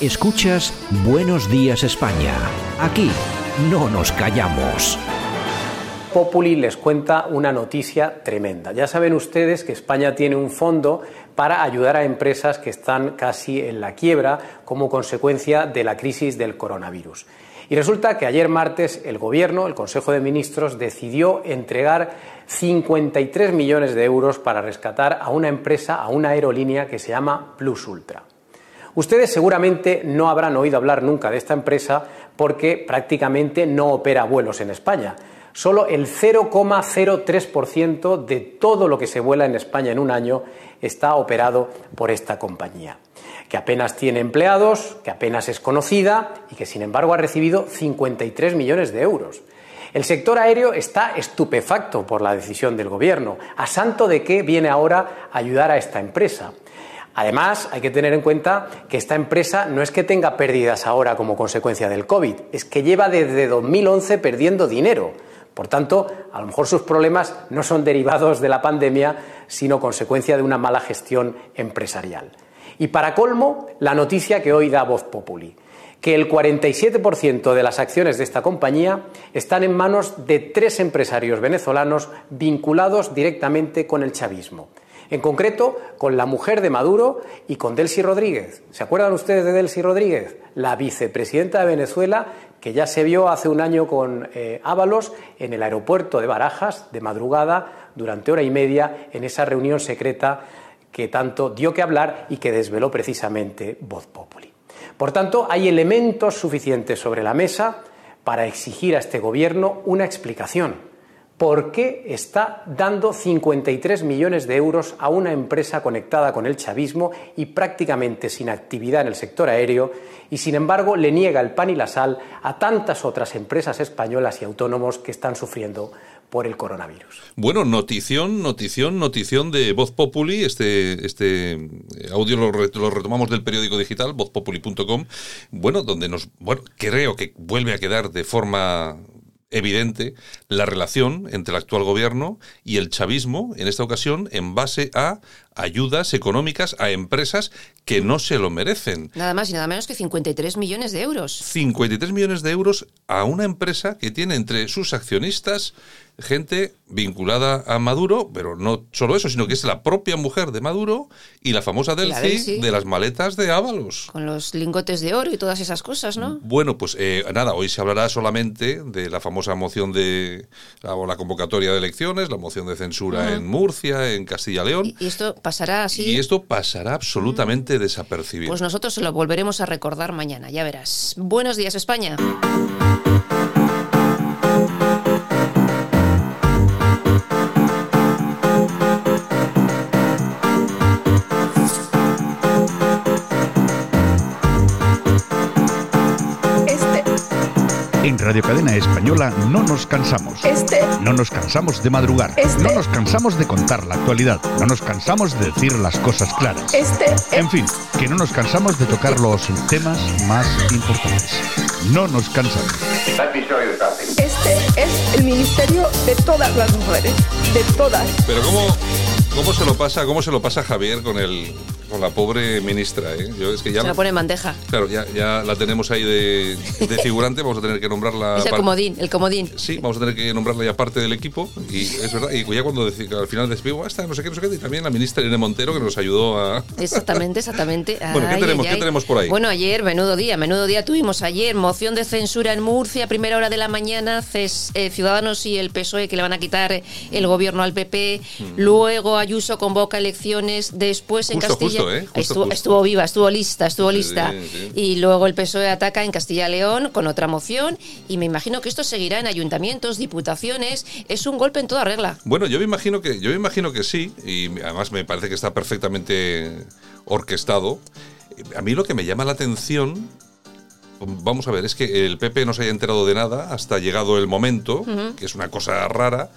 Escuchas Buenos Días España. Aquí no nos callamos. Populi les cuenta una noticia tremenda. Ya saben ustedes que España tiene un fondo para ayudar a empresas que están casi en la quiebra como consecuencia de la crisis del coronavirus. Y resulta que ayer martes el Gobierno, el Consejo de Ministros, decidió entregar 53 millones de euros para rescatar a una empresa, a una aerolínea que se llama Plus Ultra. Ustedes seguramente no habrán oído hablar nunca de esta empresa porque prácticamente no opera vuelos en España. Solo el 0,03% de todo lo que se vuela en España en un año está operado por esta compañía que apenas tiene empleados, que apenas es conocida y que sin embargo ha recibido 53 millones de euros. El sector aéreo está estupefacto por la decisión del Gobierno. ¿A santo de qué viene ahora ayudar a esta empresa? Además, hay que tener en cuenta que esta empresa no es que tenga pérdidas ahora como consecuencia del COVID, es que lleva desde 2011 perdiendo dinero. Por tanto, a lo mejor sus problemas no son derivados de la pandemia, sino consecuencia de una mala gestión empresarial. Y para colmo, la noticia que hoy da Voz Populi, que el 47% de las acciones de esta compañía están en manos de tres empresarios venezolanos vinculados directamente con el chavismo. En concreto, con la mujer de Maduro y con Delcy Rodríguez. ¿Se acuerdan ustedes de Delcy Rodríguez? La vicepresidenta de Venezuela que ya se vio hace un año con eh, Ábalos en el aeropuerto de Barajas de madrugada durante hora y media en esa reunión secreta que tanto dio que hablar y que desveló precisamente Voz Populi. Por tanto, hay elementos suficientes sobre la mesa para exigir a este Gobierno una explicación. ¿Por qué está dando 53 millones de euros a una empresa conectada con el chavismo y prácticamente sin actividad en el sector aéreo y sin embargo le niega el pan y la sal a tantas otras empresas españolas y autónomos que están sufriendo por el coronavirus. Bueno, notición, notición, notición de Voz Populi. Este, este audio lo, retomamos del periódico digital, vozpopuli.com. Bueno, donde nos, bueno, creo que vuelve a quedar de forma evidente la relación entre el actual gobierno y el chavismo, en esta ocasión, en base a ayudas económicas a empresas que no se lo merecen. Nada más y nada menos que 53 millones de euros. 53 millones de euros a una empresa que tiene entre sus accionistas gente vinculada a Maduro, pero no solo eso, sino que es la propia mujer de Maduro y la famosa Delci, de las maletas de Ábalos. Con los lingotes de oro y todas esas cosas, ¿no? Bueno, pues eh, nada, hoy se hablará solamente de la famosa moción de la, la convocatoria de elecciones, la moción de censura en Murcia, en Castilla León. ¿Y, esto pasará así? Y esto pasará absolutamente desapercibido. Pues nosotros se lo volveremos a recordar mañana, ya verás. Buenos días, España. Radio Cadena Española no nos cansamos. Este. No nos cansamos de madrugar. Este. No nos cansamos de contar la actualidad. No nos cansamos de decir las cosas claras. Este. En fin, que no nos cansamos de tocar los temas más importantes. No nos cansamos. Este es el ministerio de todas las mujeres. De todas. Pero ¿cómo, cómo se lo pasa, cómo se lo pasa Javier con el con la pobre ministra, ¿eh? Yo, es que ya se la pone en bandeja. Claro, ya, ya la tenemos ahí de, figurante, vamos a tener que nombrarla. Es el comodín, el comodín. Sí, vamos a tener que nombrarla ya parte del equipo. Y es verdad, y ya cuando al final despido, esta, no sé qué, no sé qué, y también la ministra Irene Montero que nos ayudó a. Exactamente, exactamente. bueno, ¿qué, tenemos, ¿qué tenemos por ahí? Bueno, ayer, menudo día, menudo día tuvimos ayer, moción de censura en Murcia, primera hora de la mañana, eh, Ciudadanos y el PSOE que le van a quitar el gobierno al PP. Hmm. Luego Ayuso convoca elecciones, después en Castilla. Justo, ¿eh? estuvo viva, estuvo lista, estuvo lista. Y luego el PSOE ataca en Castilla y León con otra moción y me imagino que esto seguirá en ayuntamientos, diputaciones. Es un golpe en toda regla. Bueno, yo me imagino que, yo me imagino que sí, y además me parece que está perfectamente orquestado. A mí lo que me llama la atención vamos a ver, es que el PP no se haya enterado de nada hasta llegado el momento, que es una cosa rara,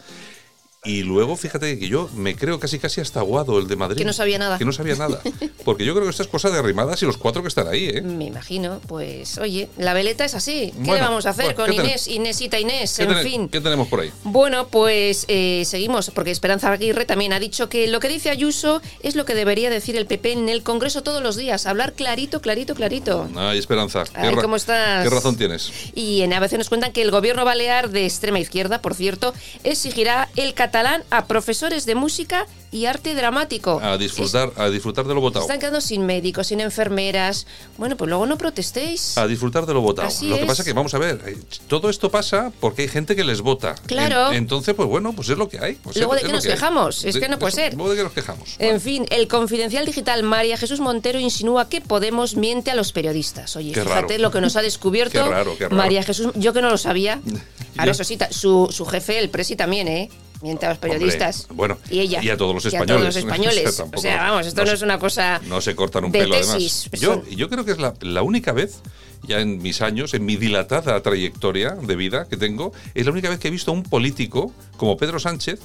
Y luego, fíjate que yo me creo casi casi hasta aguado el de Madrid. Que no sabía nada. Que no sabía nada. Porque yo creo que esta es cosa de arrimadas y los cuatro que están ahí, ¿eh? Me imagino, pues oye, la veleta es así. ¿Qué Bueno, le vamos a hacer con ¿qué ten- Inés, Inésita Inés? ¿Qué, En fin. ¿Qué tenemos por ahí? Bueno, pues eh, seguimos, porque Esperanza Aguirre también ha dicho que lo que dice Ayuso es lo que debería decir el PP en el Congreso todos los días, hablar clarito, clarito, clarito. Ay, Esperanza. ¿qué Ay, ¿cómo estás? ¿Qué razón tienes? Y en ABC nos cuentan que el gobierno balear de extrema izquierda, por cierto, exigirá el catalán a profesores de música y arte dramático. A disfrutar, a disfrutar de lo Es- votado. están quedando sin médicos, sin enfermeras. Bueno, pues luego no protestéis. A disfrutar de lo votado. Así lo que es. pasa que, vamos a ver, eh, todo esto pasa porque hay gente que les vota. Claro. En- entonces, pues bueno, pues es lo que hay. Pues Luego es- de es lo nos quejamos, es que no puede eso, ser. Luego de qué nos quejamos. En fin, el confidencial digital María Jesús Montero insinúa que Podemos miente a los periodistas. Oye, Qué fíjate raro. lo que nos ha descubierto Qué raro, qué raro. María Jesús. Yo que no lo sabía. Ahora, eso sí, su, su jefe, el Presi, también, ¿eh? Miente a los periodistas. Hombre, bueno, y ella. y a todos los Y a españoles. todos los españoles. O sea, o tampoco- sea, vamos, esto no es una cosa. No se cortan un de pelo, tesis. además. Yo, yo creo que es la, la única vez, ya en mis años, en mi dilatada trayectoria de vida que tengo, es la única vez que he visto a un político como Pedro Sánchez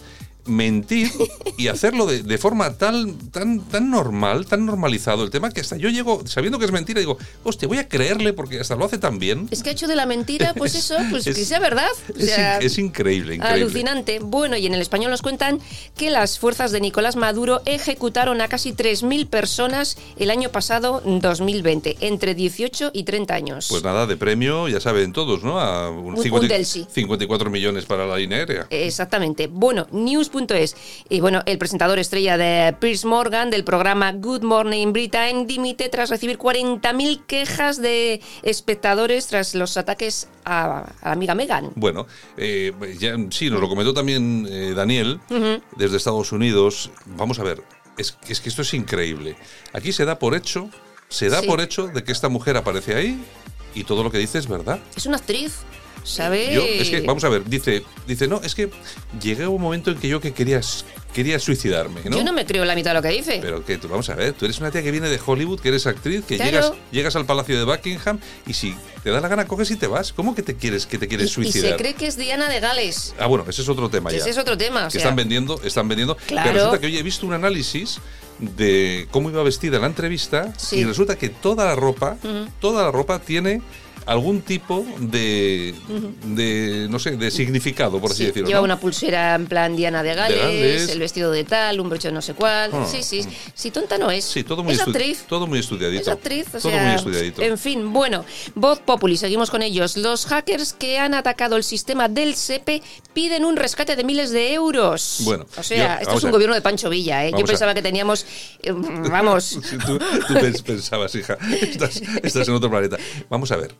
mentir y hacerlo de, de forma tan, tan, tan normal, tan normalizado el tema, que hasta yo llego, sabiendo que es mentira, digo, hostia, voy a creerle porque hasta lo hace tan bien. Es que ha hecho de la mentira, pues Es- eso, pues es- que sea verdad. O Es, sea, in- es increíble, increíble. Alucinante. Bueno, y en el español nos cuentan que las fuerzas de Nicolás Maduro ejecutaron a casi 3.000 personas el año pasado, 2020, entre 18 y 30 años. Pues nada, de premio, ya saben todos, ¿no? A un Un- 50 un Delsi. 54 millones para la línea aérea. Exactamente. Bueno, news.es. Y bueno, el presentador estrella de Piers Morgan del programa Good Morning Britain dimite tras recibir 40.000 quejas de espectadores tras los ataques a, a la amiga Megan. Bueno, eh, ya, sí, nos lo comentó también eh, Daniel desde Estados Unidos. Vamos a ver, es, es que esto es increíble. Aquí se da por hecho, se da Sí. por hecho de que esta mujer aparece ahí y todo lo que dice es verdad. Es una actriz, ¿sabe? Yo, es que, vamos a ver, dice, dice, no, es que llegué a un momento en que yo que quería, quería suicidarme, ¿no? Yo no me creo la mitad de lo que dice. Pero que tú, vamos a ver, tú eres una tía que viene de Hollywood, que eres actriz, que Claro. llegas, llegas al Palacio de Buckingham y si te da la gana coges y te vas. ¿Cómo que te quieres, que te y, quieres y suicidar? se cree que es Diana de Gales. Ah, bueno, ese es otro tema Que ya. ese es otro tema, o que sea. están vendiendo, están vendiendo. Claro. Pero resulta que hoy he visto un análisis de cómo iba vestida en la entrevista Sí. y resulta que toda la ropa, toda la ropa tiene algún tipo de, de no sé, de significado, por así Sí, decirlo. lleva ¿no? una pulsera en plan Diana de Gales, Gales. el vestido de tal, un broche de no sé cuál. Ah. Sí, sí. Sí, tonta no es. Sí, todo muy, es actriz. todo muy estudiadito. Es actriz, o todo sea, muy estudiadito. En fin, bueno, Voz Populi, seguimos con ellos. Los hackers que han atacado el sistema del SEPE piden un rescate de miles de euros. Bueno, o sea, yo- esto es un gobierno de Pancho Villa, ¿eh? Yo a- pensaba que teníamos, eh, vamos, Sí, tú, tú pens- pensabas, hija, estás, estás en otro planeta. Vamos a ver.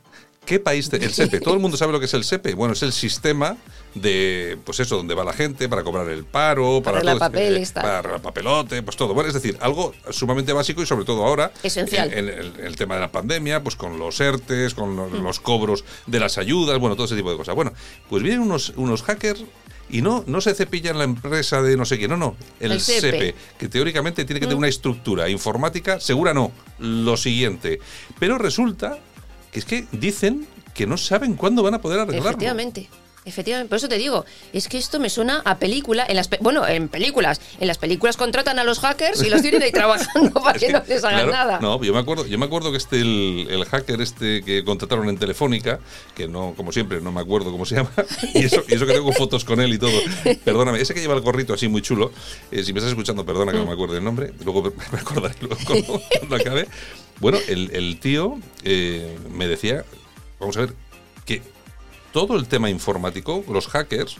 ¿Qué país? te- el SEPE. Todo el mundo sabe lo que es el SEPE. Bueno, es el sistema de, pues eso, donde va la gente para cobrar el paro, para, arreglar todo, este- papeles, tal. para arreglar papelote, pues todo. Bueno, es decir, algo sumamente básico y sobre todo ahora. Esencial. En, en el, en el tema de la pandemia, pues con los ERTES, con los, los cobros de las ayudas, bueno, todo ese tipo de cosas. Bueno, pues vienen unos, unos hackers. Y no, no se cepillan la empresa de no sé quién, no, no, el, El SEPE. SEPE, que teóricamente tiene que tener una estructura informática, segura no, lo siguiente. Pero resulta que es que dicen que no saben cuándo van a poder arreglarlo. efectivamente. Efectivamente, por eso te digo, es que esto me suena a película, en las pe- bueno, en películas, en las películas contratan a los hackers y los tienen ahí trabajando para que, no les hagan claro, nada. No, yo me acuerdo, yo me acuerdo que este el, el hacker este que contrataron en Telefónica, que no, como siempre, no me acuerdo cómo se llama, y eso, y eso que tengo fotos con él y todo. Perdóname, ese que lleva el gorrito así muy chulo, eh, si me estás escuchando, perdona que no me acuerdo el nombre, luego me me acordaré luego cuando, cuando acabe. Bueno, el, el tío eh, me decía, vamos a ver, que todo el tema informático, los hackers,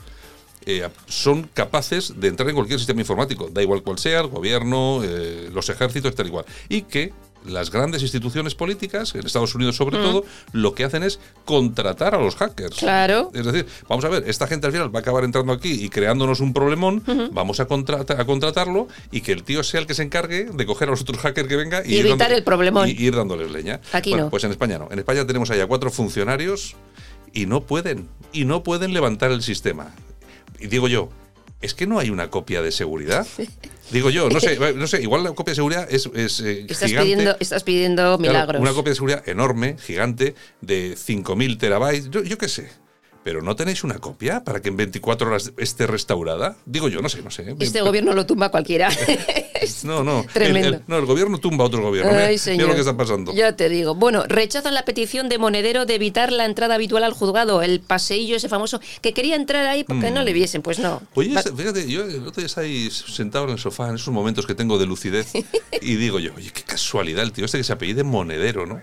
eh, son capaces de entrar en cualquier sistema informático, da igual cual sea, el gobierno, eh, los ejércitos, tal igual. Y que las grandes instituciones políticas, en Estados Unidos sobre todo, lo que hacen es contratar a los hackers. Claro. Es decir, vamos a ver, esta gente al final va a acabar entrando aquí y creándonos un problemón, vamos a, contrata- a contratarlo y que el tío sea el que se encargue de coger a los otros hackers que venga y, Y ir evitar el problemón. Y, y ir dándoles leña. Aquí Bueno, no. Pues en España no. En España tenemos allá cuatro funcionarios y no pueden, y no pueden levantar el sistema. Y digo yo, ¿es que no hay una copia de seguridad? Digo yo, no sé, no sé, igual la copia de seguridad es, es, eh, Estás gigante. pidiendo, estás pidiendo Claro, milagros. una copia de seguridad enorme, gigante, de 5.000 terabytes, yo, yo qué sé. Pero ¿no tenéis una copia para que en 24 horas esté restaurada? Digo yo, no sé, no sé. Este gobierno lo tumba cualquiera. No, no. Tremendo. el- no, el gobierno tumba a otro gobierno. Ay, mira lo que está pasando. Ya te digo. Bueno, rechazan la petición de Monedero de evitar la entrada habitual al juzgado, el paseillo ese famoso, que quería entrar ahí porque no le viesen. Pues no. Mm. Oye, Va- fíjate, yo el otro día ahí sentado en el sofá en esos momentos que tengo de lucidez y digo yo, oye, qué casualidad el tío este que se apellide Monedero, ¿no?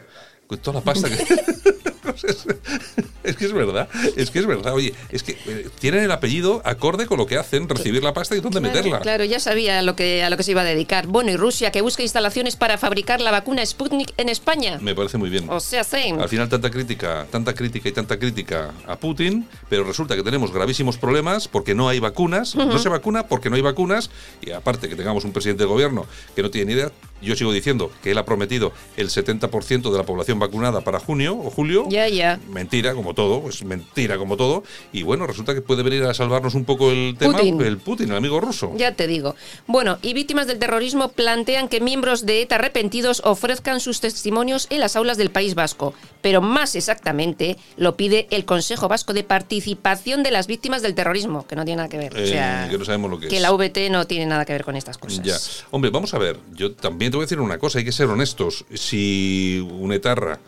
Con toda la pasta que... es que es verdad, es que es verdad. Oye, es que eh, tienen el apellido acorde con lo que hacen, recibir la pasta y dónde Claro, meterla. Claro, ya sabía a lo, que, a lo que se iba a dedicar. Bueno, y Rusia, que busca instalaciones para fabricar la vacuna Sputnik en España. Me parece muy bien. O sea, same. Al final tanta crítica, tanta crítica y tanta crítica a Putin, pero resulta que tenemos gravísimos problemas porque no hay vacunas, no se vacuna porque no hay vacunas y aparte que tengamos un presidente de gobierno que no tiene ni idea, yo sigo diciendo que él ha prometido el 70% de la población vacunada para junio o julio. Ya, ya. Mentira, como todo, pues mentira como todo. Y bueno, resulta que puede venir a salvarnos un poco el tema Putin. el Putin, el amigo ruso. Ya te digo. Bueno, y víctimas del terrorismo plantean que miembros de ETA arrepentidos ofrezcan sus testimonios en las aulas del País Vasco. Pero más exactamente lo pide el Consejo Vasco de Participación de las Víctimas del Terrorismo, que no tiene nada que ver. o Eh, sea, que no sabemos lo que es. la VT no tiene nada que ver con estas cosas. Ya. Hombre, vamos a ver. Yo también te voy a decir una cosa, hay que ser honestos. Si un etarra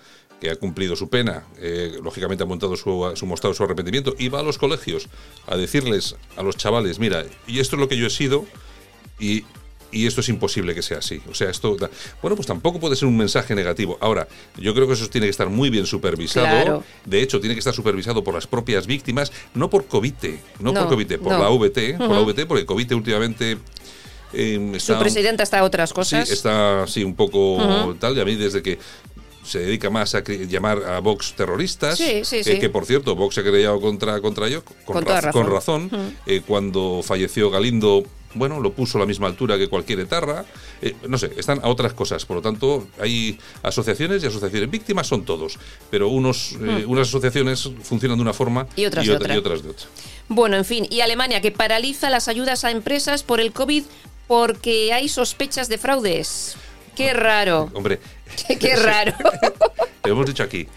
que ha cumplido su pena, eh, lógicamente ha montado su, su mostrado su arrepentimiento, y va a los colegios a decirles a los chavales, mira, y esto es lo que yo he sido, y, y esto es imposible que sea así. O sea, esto, bueno, pues tampoco puede ser un mensaje negativo. Ahora, yo creo que eso tiene que estar muy bien supervisado. Claro. De hecho, tiene que estar supervisado por las propias víctimas, no por Covite, no, No, por Covite, por no. la VT, por la VT, porque Covite últimamente eh, Su está, presidenta está a otras cosas. Sí, está así un poco tal, y a mí desde que se dedica más a llamar a Vox terroristas, Sí, sí, eh, sí. que por cierto Vox se ha querellado contra, contra ellos, con, razón. eh, cuando falleció Galindo, bueno, lo puso a la misma altura que cualquier etarra, eh, no sé, están a otras cosas, por lo tanto hay asociaciones y asociaciones, víctimas son todos, pero unos, eh, unas asociaciones funcionan de una forma Y otras de otra- otra. y otras de otra. Bueno, en fin, y Alemania que paraliza las ayudas a empresas por el COVID porque hay sospechas de fraudes. Qué raro. Hombre, Qué raro. Lo hemos dicho aquí.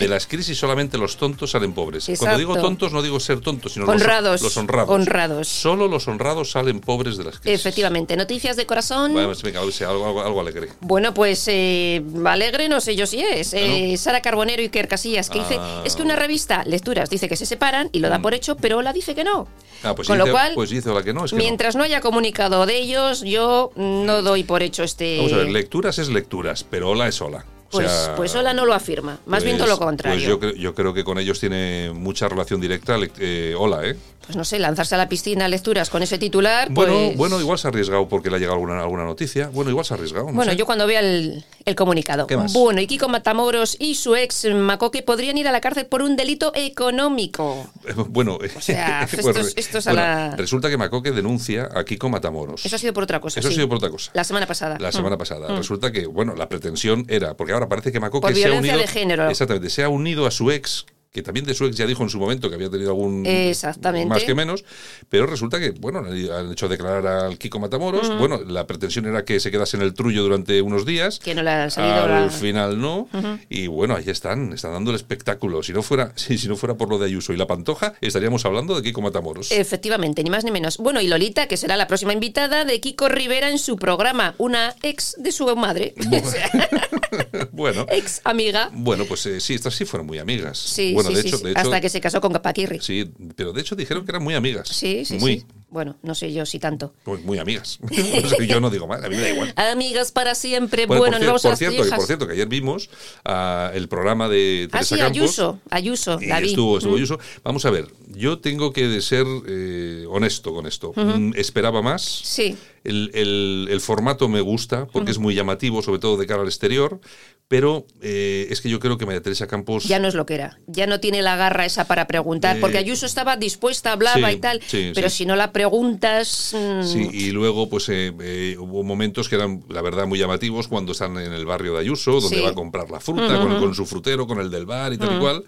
De las crisis solamente los tontos salen pobres. Cuando Exacto. digo tontos no digo ser tontos, sino los- Honrados. Los, honrados. Honrados. Solo los honrados salen pobres de las crisis. Efectivamente, noticias de corazón. Bueno, pues venga, si algo, algo, alegre. Bueno, pues eh, alegre no sé yo si es. Eh, Sara Carbonero y Iker Casillas, que dice, Ah. es que una revista, Lecturas, dice que se separan y lo da por hecho, pero la dice que no. Ah, pues Con dice, lo cual, pues dice la que no, es que no. mientras no. haya comunicado de ellos, yo no doy por hecho este... Vamos a ver, lecturas es lecturas, pero es hola. O pues, sea, pues Ola no lo afirma, más bien todo lo pues- contrario. Pues yo, creo- yo creo que con ellos tiene mucha relación directa. eh, hola, ¿eh? Pues no sé, lanzarse a la piscina lecturas con ese titular, Bueno, pues... bueno, igual se ha arriesgado porque le ha llegado alguna, alguna noticia. Bueno, igual se ha arriesgado. no Bueno, sé. yo cuando vea el, el comunicado. ¿Qué más? Bueno, y Kiko Matamoros y su ex Macoque podrían ir a la cárcel por un delito económico. Eh, Bueno, sea, pues esto es- esto es a bueno, la- resulta que Macoque denuncia a Kiko Matamoros. Eso ha sido por otra cosa. Eso ha sido por otra cosa. La semana pasada. La Mm. semana pasada. Resulta que, bueno, la pretensión era, porque ahora parece que Macoque Por se ha violencia unido. de género. Exactamente, se ha unido a su ex, que también de su ex ya dijo en su momento que había tenido algún. Exactamente. Más que menos. Pero resulta que, bueno, han hecho declarar al Kiko Matamoros. Bueno, la pretensión era que se quedase en el trullo durante unos días. Que no le han salido Al la- final no. Y bueno, ahí están, están dando el espectáculo. Si no fuera, si, si no fuera por lo de Ayuso y la Pantoja, estaríamos hablando de Kiko Matamoros. Efectivamente, ni más ni menos. Bueno, y Lolita, que será la próxima invitada de Kiko Rivera en su programa, una ex de su madre. O sea, bueno. ex amiga. Bueno, pues eh, sí, estas sí fueron muy amigas. Sí, bueno, sí, de hecho, de hecho, Hasta que se casó con Paquirri. Sí, pero de hecho dijeron que eran muy amigas. Sí, sí, muy, sí. Bueno, no sé yo si tanto. Muy, muy amigas. Yo no digo más, a mí me da igual. Amigas para siempre. Bueno, Bueno, por, nos por cierto, que, por cierto, que ayer vimos ah, el programa de Ah, Teresa sí, Campos. Ayuso. Ayuso, Y la vi. estuvo, estuvo Mm. Ayuso. Vamos a ver, yo tengo que ser eh, honesto con esto. Mm, Esperaba más. Sí. El, el- el formato me gusta porque es muy llamativo, sobre todo de cara al exterior. Pero eh, es que yo creo que María Teresa Campos. Ya no es lo que era. Ya no tiene la garra esa para preguntar. Eh, porque Ayuso estaba dispuesta, hablaba sí, y tal. sí, pero sí. si no la preguntas. mm, Sí, y luego pues eh, eh, hubo momentos que eran, la verdad, muy llamativos cuando están en el barrio de Ayuso, donde Sí. va a comprar la fruta, con, con su frutero, con el del bar y tal y cual.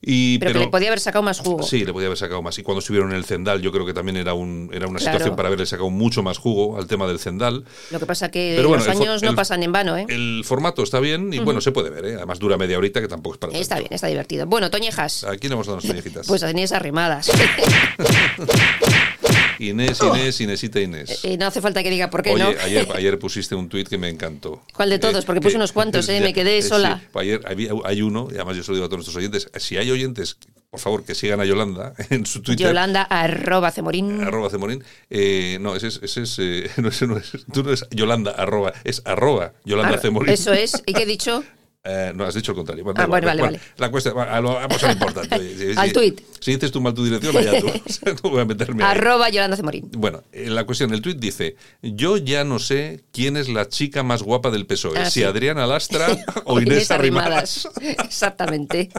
Y, Pero, que le podía haber sacado más jugo. Sí, le podía haber sacado más. Y cuando estuvieron en el Zendal, yo creo que también era, un, era una Claro. situación para haberle sacado mucho más jugo al tema del Zendal. Lo que pasa que Pero bueno, los años no pasan en vano, ¿eh? El formato está bien y bueno, se puede ver, ¿eh? Además dura media horita, que tampoco es para Está tanto. bien, está divertido. Bueno, Toñejas. ¿A quién le hemos dado las toñejitas? Pues a Inés arrimadas. Inés, Inés, Inésita Inés. Eh, no hace falta que diga por qué Oye, no. ayer, ayer pusiste un tuit que me encantó. ¿Cuál de todos? Porque puse unos cuantos, ¿eh? Me quedé sí. sola. Ayer había- hay uno, y además yo se lo digo a todos nuestros oyentes, si hay oyentes, por favor, que sigan a Yolanda en su Twitter. Yolanda arroba cemorín. Arroba Cemorín. Eh, no, ese es. Ese es eh, no, ese no es. Tú no es Yolanda, arroba. Es arroba Yolanda Ar- Cemorín. Eso es. ¿Y qué he dicho? Eh, no, has dicho el contrario. Ah, bueno, vale, vale. La cuestión, vamos a lo importante. Oye, Al tuit. Si dices tú mal tu dirección, allá tú. No voy a meterme ahí. arroba Yolanda cemorín. Bueno, eh, la cuestión, el tuit dice, yo ya no sé quién es la chica más guapa del PSOE, Ah, si sí. Adriana Lastra o Inés Arrimadas. Exactamente.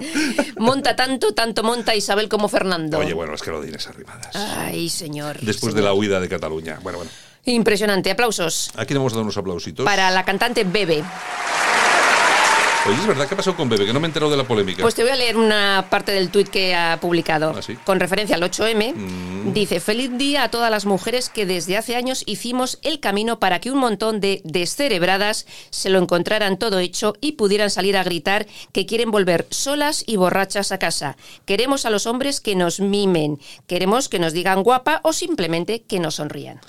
Monta tanto, tanto monta Isabel como Fernando. Oye, bueno, es que lo de Inés Arrimadas. Ay, señor. Después de la huida de Cataluña. Bueno, bueno. Impresionante. Aplausos Aquí le vamos a dar unos aplausitos. para la cantante Bebe. Oye, es verdad, ¿qué pasó con Bebe? Que no me he enterado de la polémica. Pues te voy a leer una parte del tuit que ha publicado. Ah, sí. Mm. Con referencia al 8M. Dice, feliz día a todas las mujeres que desde hace años hicimos el camino para que un montón de descerebradas se lo encontraran todo hecho y pudieran salir a gritar que quieren volver solas y borrachas a casa. Queremos a los hombres que nos mimen. Queremos que nos digan guapa o simplemente que nos sonrían.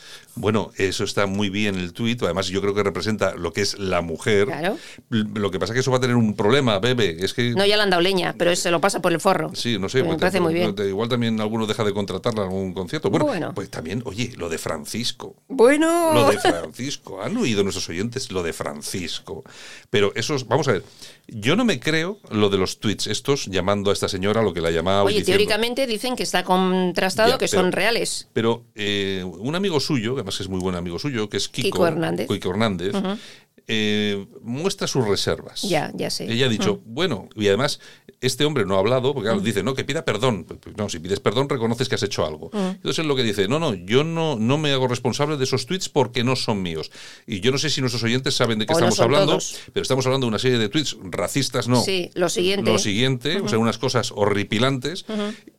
Bueno, eso está muy bien el tuit. Además, yo creo que representa lo que es la mujer. Claro. Lo que pasa es que eso va a tener un problema, Bebe. Es que... No ya le han dado leña, pero se lo pasa por el forro. Sí, no sé. Me parece te- muy bien. te- Igual también alguno deja de contratarla en algún concierto. Bueno, Bueno. pues también, oye, lo de Francisco. Bueno. Lo de Francisco. ¿Han oído nuestros oyentes lo de Francisco? Pero esos, vamos a ver, yo no me creo lo de los tweets estos llamando a esta señora lo que la llamaba. Oye, teóricamente dicen que está contrastado Ya, que pero- son reales. Pero eh, un amigo suyo, que además es muy buen amigo suyo, que es Kiko, Kiko Hernández. Kiko Hernández, eh, muestra sus reservas. Ya, ya sé. Ella ha dicho, bueno, y además este hombre no ha hablado, porque claro, dice, no, que pida perdón. No, si pides perdón, reconoces que has hecho algo. Entonces es lo que dice, no, no, yo no, no me hago responsable de esos tweets porque no son míos. Y yo no sé si nuestros oyentes saben de qué O estamos hablando, todos. pero estamos hablando de una serie de tweets racistas, no. Sí, lo siguiente. Lo siguiente, o sea, unas cosas horripilantes,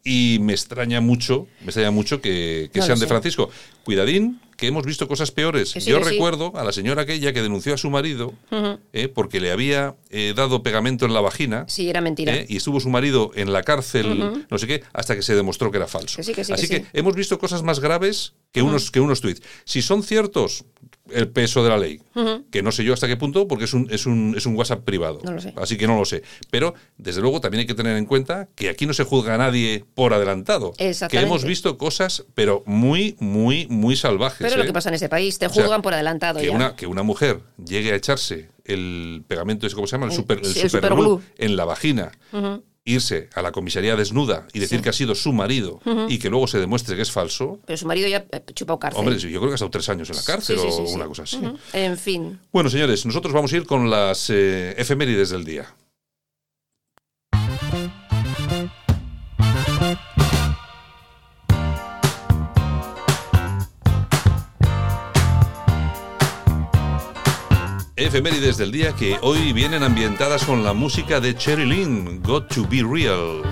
y me extraña mucho, me extraña mucho que, que No sean de. Francisco. Cuidadín, que hemos visto cosas peores. Sí, Yo sí. recuerdo a la señora aquella que denunció a su marido eh, porque le había eh, dado pegamento en la vagina. Sí, era mentira. eh, y estuvo su marido en la cárcel, no sé qué, hasta que se demostró que era falso. Que sí, que sí, Así que hemos visto cosas más graves que, unos, que unos tweets. Si son ciertos, el peso de la ley, que no sé yo hasta qué punto, porque es un, es un, es un WhatsApp privado. No lo sé. Así que no lo sé. Pero, desde luego, también hay que tener en cuenta que aquí no se juzga a nadie por adelantado. Que hemos visto cosas, pero muy, muy, muy salvajes. Pero es lo ¿eh? que pasa en ese país, te O sea, juzgan por adelantado que ya. Una, que una mujer llegue a echarse el pegamento, ¿cómo se llama? El, El- super, el el en la vagina. Irse a la comisaría desnuda y decir que ha sido su marido y que luego se demuestre que es falso. Pero su marido ya eh, chupado cárcel. Hombre, yo creo que ha estado tres años en la cárcel Sí, sí, sí, o una cosa así. En fin. Bueno, señores, nosotros vamos a ir con las eh, efemérides del día. Efemérides del día que hoy vienen ambientadas con la música de Cherry Lynn, Got to Be Real.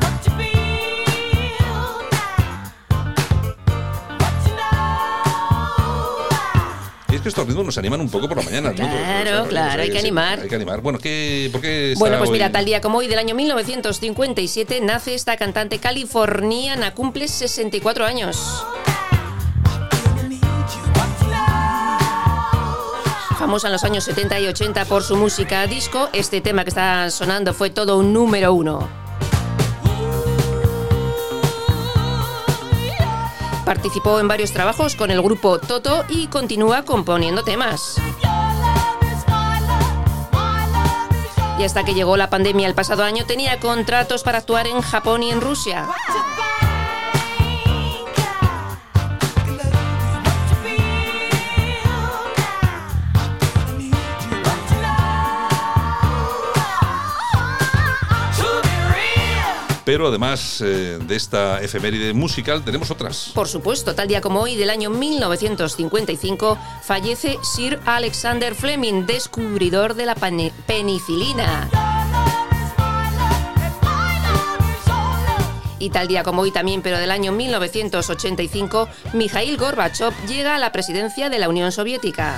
Es que estos ritmos nos animan un poco por la mañana. ¿no? Claro, claro, hay que animar. Hay que animar. Bueno, ¿qué, ¿por qué Bueno, pues hoy- mira, tal día como hoy del año 1957 nace esta cantante californiana, cumple 64 años. Famosa en los años 70 y 80 por su música disco, este tema que está sonando fue todo un número uno. Participó en varios trabajos con el grupo Toto y continúa componiendo temas. Y hasta que llegó la pandemia el pasado año tenía contratos para actuar en Japón y en Rusia. Pero además eh, de esta efeméride musical, tenemos otras. Por supuesto, tal día como hoy del año 1955 fallece Sir Alexander Fleming, descubridor de la penicilina. Y tal día como hoy también, pero del año 1985, Mikhail Gorbachev llega a la presidencia de la Unión Soviética.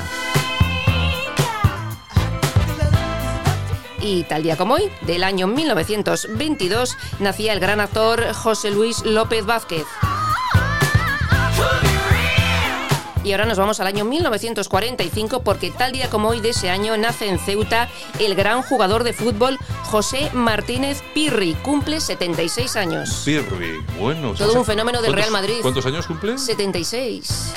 Y tal día como hoy, del año 1922, nacía el gran actor José Luis López Vázquez. Y ahora nos vamos al año 1945 porque tal día como hoy de ese año nace en Ceuta el gran jugador de fútbol José Martínez Pirri. Cumple 76 años. Pirri, bueno. Todo un fenómeno del ¿cuántos- Real Madrid. ¿Cuántos años cumple? 76.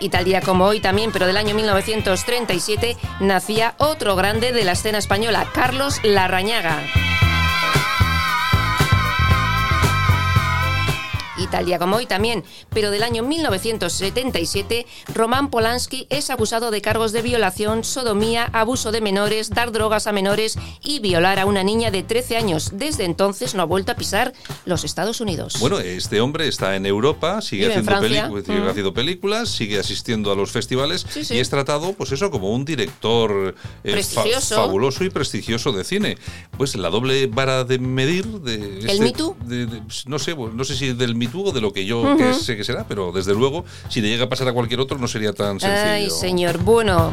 Y tal día como hoy también, pero del año 1937, nacía otro grande de la escena española, Carlos Larrañaga. Y tal día como hoy también, pero del año 1977, Román Polanski es acusado de cargos de violación, sodomía, abuso de menores, dar drogas a menores y violar a una niña de 13 años. Desde entonces no ha vuelto a pisar los Estados Unidos. Bueno, este hombre está en Europa, sigue, en Mm. haciendo películas, sigue asistiendo a los festivales Sí, sí. y es tratado, pues eso, como un director eh, fa- fabuloso y prestigioso de cine. Pues la doble vara de medir de este- Me Too? de- de- no sé, no sé si del Me De lo que yo que sé que será, pero desde luego, si le llega a pasar a cualquier otro, no sería tan sencillo. Ay, señor. Bueno.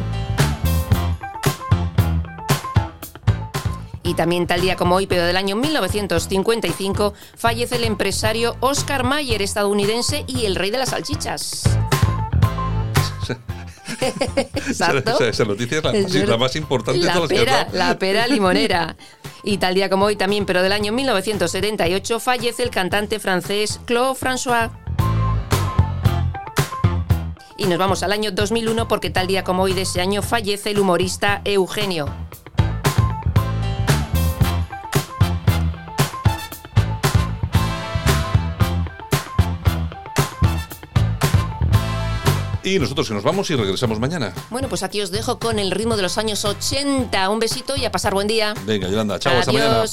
Y también tal día como hoy, pero del año 1955, fallece el empresario Oscar Mayer, estadounidense y el rey de las salchichas. Esa, Exacto. esa- esa noticia es la, sí, más importante de La todas las que pera, dado. la pera limonera. Y tal día como hoy también, pero del año 1978, fallece el cantante francés Claude François. Y nos vamos al año 2001 porque tal día como hoy de ese año fallece el humorista Eugenio. Y nosotros que nos vamos y regresamos mañana. Bueno, pues aquí os dejo con el ritmo de los años 80. Un besito y a pasar buen día. Venga, Yolanda, chao, hasta mañana.